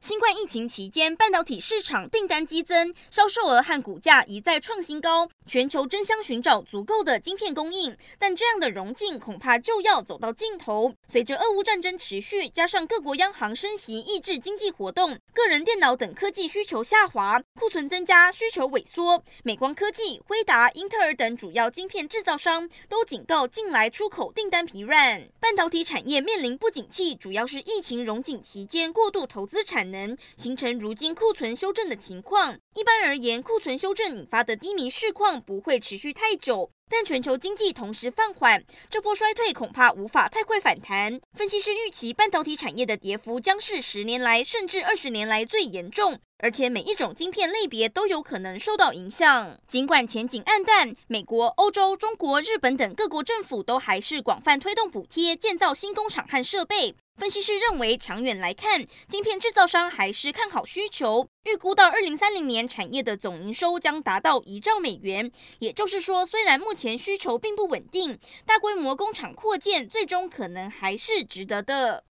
新冠疫情期间，半导体市场订单激增，销售额和股价一再创新高。全球争相寻找足够的晶片供应，但这样的融进恐怕就要走到尽头。随着俄乌战争持续，加上各国央行升息抑制经济活动，个人电脑等科技需求下滑，库存增加，需求萎缩。美光科技、辉达、英特尔等主要晶片制造商都警告，近来出口订单疲软，半导体产业面临不景气，主要是疫情融景期间过度投资产能，形成如今库存修正的情况。一般而言，库存修正引发的低迷市况。不会持续太久，但全球经济同时放缓，这波衰退恐怕无法太快反弹。分析师预期，半导体产业的跌幅将是十年来甚至二十年来最严重，而且每一种晶片类别都有可能受到影响。尽管前景黯淡，美国、欧洲、中国、日本等各国政府都还是广泛推动补贴建造新工厂和设备。分析师认为，长远来看，晶片制造商还是看好需求，预估到二零三零年产业的总营收将达到一兆美元。也就是说，虽然目前需求并不稳定，大规模工厂扩建最终可能还是值得的。